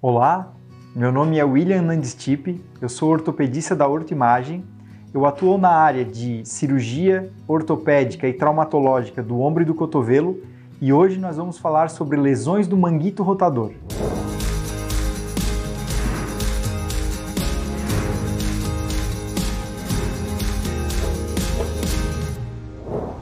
Olá, meu nome é William Nandistip, eu sou ortopedista da Ortoimagem. Eu atuo na área de cirurgia ortopédica e traumatológica do ombro e do cotovelo e hoje nós vamos falar sobre lesões do manguito rotador.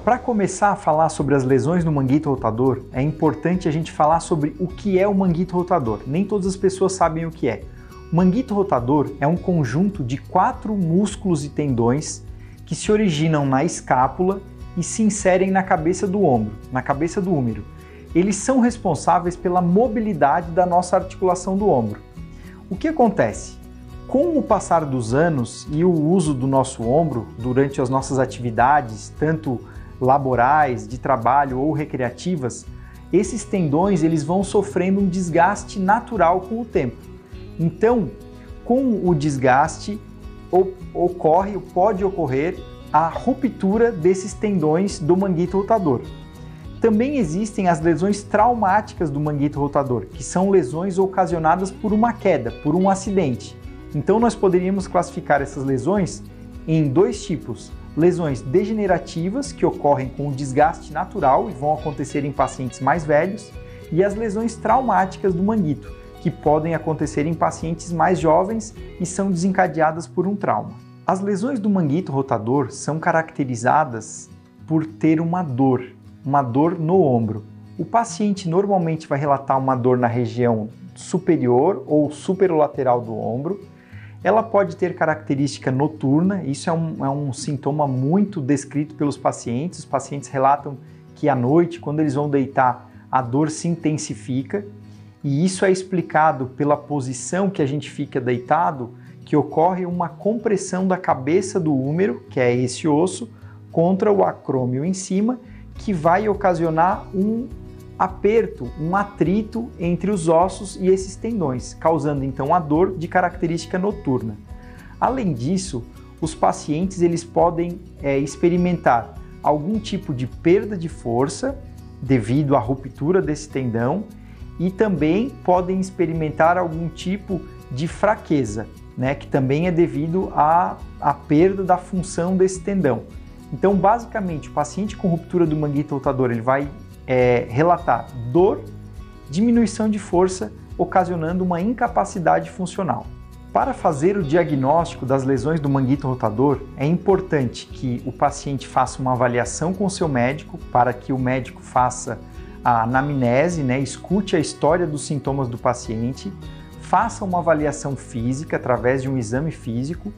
Para começar a falar sobre as lesões no manguito rotador, é importante a gente falar sobre o que é o manguito rotador. Nem todas as pessoas sabem o que é. O manguito rotador é um conjunto de quatro músculos e tendões que se originam na escápula e se inserem na cabeça do ombro, na cabeça do úmero. Eles são responsáveis pela mobilidade da nossa articulação do ombro. O que acontece? Com o passar dos anos e o uso do nosso ombro durante as nossas atividades, tanto laborais, de trabalho ou recreativas, esses tendões eles vão sofrendo um desgaste natural com o tempo. Então, com o desgaste ocorre, pode ocorrer a ruptura desses tendões do manguito rotador. Também existem as lesões traumáticas do manguito rotador, que são lesões ocasionadas por uma queda, por um acidente. Então nós poderíamos classificar essas lesões em dois tipos: lesões degenerativas, que ocorrem com o desgaste natural e vão acontecer em pacientes mais velhos, e as lesões traumáticas do manguito, que podem acontecer em pacientes mais jovens e são desencadeadas por um trauma. As lesões do manguito rotador são caracterizadas por ter uma dor, uma dor no ombro. O paciente normalmente vai relatar uma dor na região superior ou superolateral do ombro, ela pode ter característica noturna, isso é um, é um sintoma muito descrito pelos pacientes. Os pacientes relatam que à noite, quando eles vão deitar, a dor se intensifica, e isso é explicado pela posição que a gente fica deitado, que ocorre uma compressão da cabeça do úmero, que é esse osso, contra o acrômio em cima, que vai ocasionar um aperto, um atrito entre os ossos e esses tendões, causando então a dor de característica noturna. Além disso, os pacientes eles podem é, experimentar algum tipo de perda de força devido à ruptura desse tendão e também podem experimentar algum tipo de fraqueza, né, que também é devido à, à perda da função desse tendão. Então, basicamente, o paciente com ruptura do manguito rotador ele vai é, relatar dor, diminuição de força, ocasionando uma incapacidade funcional. Para fazer o diagnóstico das lesões do manguito rotador, é importante que o paciente faça uma avaliação com seu médico, para que o médico faça a anamnese, né, escute a história dos sintomas do paciente, faça uma avaliação física através de um exame físico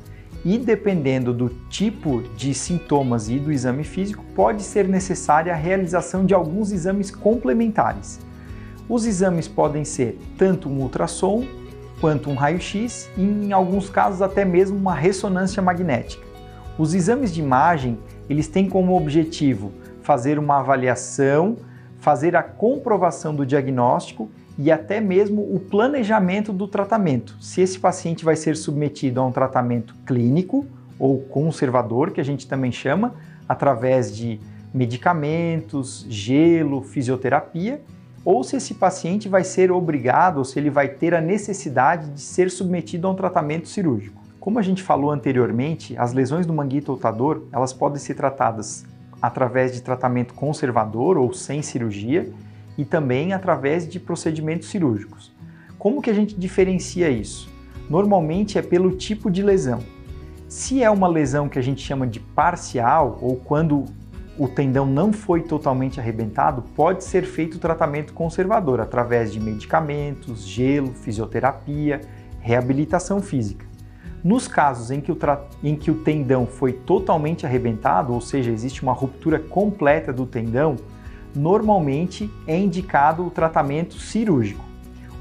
e dependendo do tipo de sintomas e do exame físico, pode ser necessária a realização de alguns exames complementares. Os exames podem ser tanto um ultrassom quanto um raio-x e em alguns casos até mesmo uma ressonância magnética. Os exames de imagem, eles têm como objetivo fazer uma avaliação, fazer a comprovação do diagnóstico e até mesmo o planejamento do tratamento. Se esse paciente vai ser submetido a um tratamento clínico ou conservador, que a gente também chama, através de medicamentos, gelo, fisioterapia, ou se esse paciente vai ser obrigado ou se ele vai ter a necessidade de ser submetido a um tratamento cirúrgico. Como a gente falou anteriormente, as lesões do manguito rotador, elas podem ser tratadas através de tratamento conservador ou sem cirurgia, e também através de procedimentos cirúrgicos. Como que a gente diferencia isso? Normalmente é pelo tipo de lesão. Se é uma lesão que a gente chama de parcial ou quando o tendão não foi totalmente arrebentado, pode ser feito o tratamento conservador através de medicamentos, gelo, fisioterapia, reabilitação física. Nos casos em que, o em que o tendão foi totalmente arrebentado, ou seja, existe uma ruptura completa do tendão, normalmente é indicado o tratamento cirúrgico.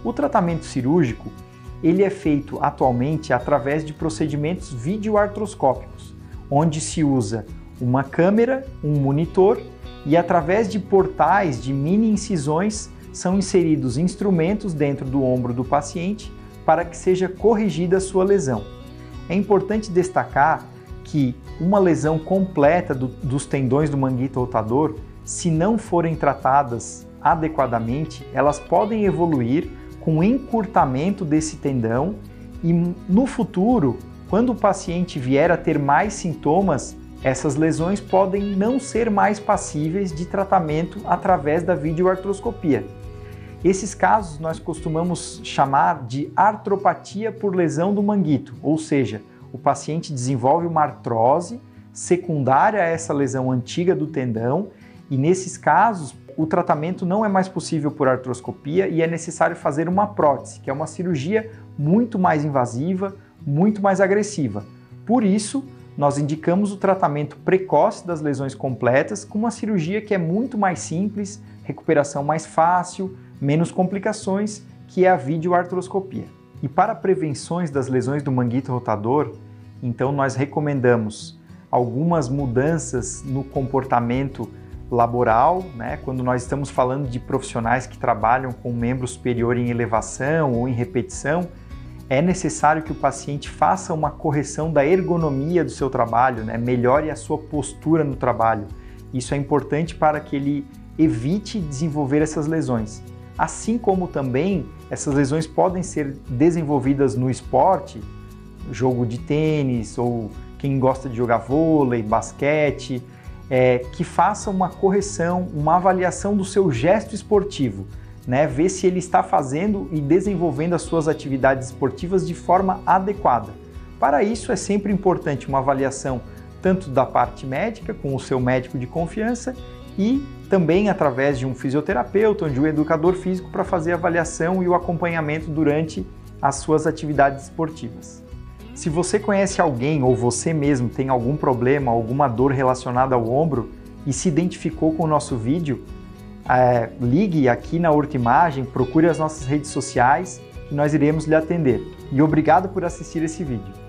O tratamento cirúrgico ele é feito atualmente através de procedimentos videoartroscópicos, onde se usa uma câmera, um monitor e através de portais de mini incisões são inseridos instrumentos dentro do ombro do paciente para que seja corrigida a sua lesão. É importante destacar que uma lesão completa do, dos tendões do manguito rotador se não forem tratadas adequadamente, elas podem evoluir com encurtamento desse tendão e no futuro, quando o paciente vier a ter mais sintomas, essas lesões podem não ser mais passíveis de tratamento através da videoartroscopia. Esses casos nós costumamos chamar de artropatia por lesão do manguito, ou seja, o paciente desenvolve uma artrose secundária a essa lesão antiga do tendão e nesses casos o tratamento não é mais possível por artroscopia e é necessário fazer uma prótese, que é uma cirurgia muito mais invasiva, muito mais agressiva. Por isso, nós indicamos o tratamento precoce das lesões completas com uma cirurgia que é muito mais simples, recuperação mais fácil, menos complicações, que é a videoartroscopia. E para prevenções das lesões do manguito rotador, então nós recomendamos algumas mudanças no comportamento laboral, né? quando nós estamos falando de profissionais que trabalham com membro superior em elevação ou em repetição, é necessário que o paciente faça uma correção da ergonomia do seu trabalho, né? melhore a sua postura no trabalho. Isso é importante para que ele evite desenvolver essas lesões. Assim como também essas lesões podem ser desenvolvidas no esporte, jogo de tênis ou quem gosta de jogar vôlei, basquete, é, que faça uma correção, uma avaliação do seu gesto esportivo, né? Ver se ele está fazendo e desenvolvendo as suas atividades esportivas de forma adequada. Para isso é sempre importante uma avaliação tanto da parte médica, com o seu médico de confiança, e também através de um fisioterapeuta ou de um educador físico para fazer a avaliação e o acompanhamento durante as suas atividades esportivas. Se você conhece alguém ou você mesmo tem algum problema, alguma dor relacionada ao ombro e se identificou com o nosso vídeo, é, ligue aqui na Urtimagem, procure as nossas redes sociais e nós iremos lhe atender. E obrigado por assistir esse vídeo.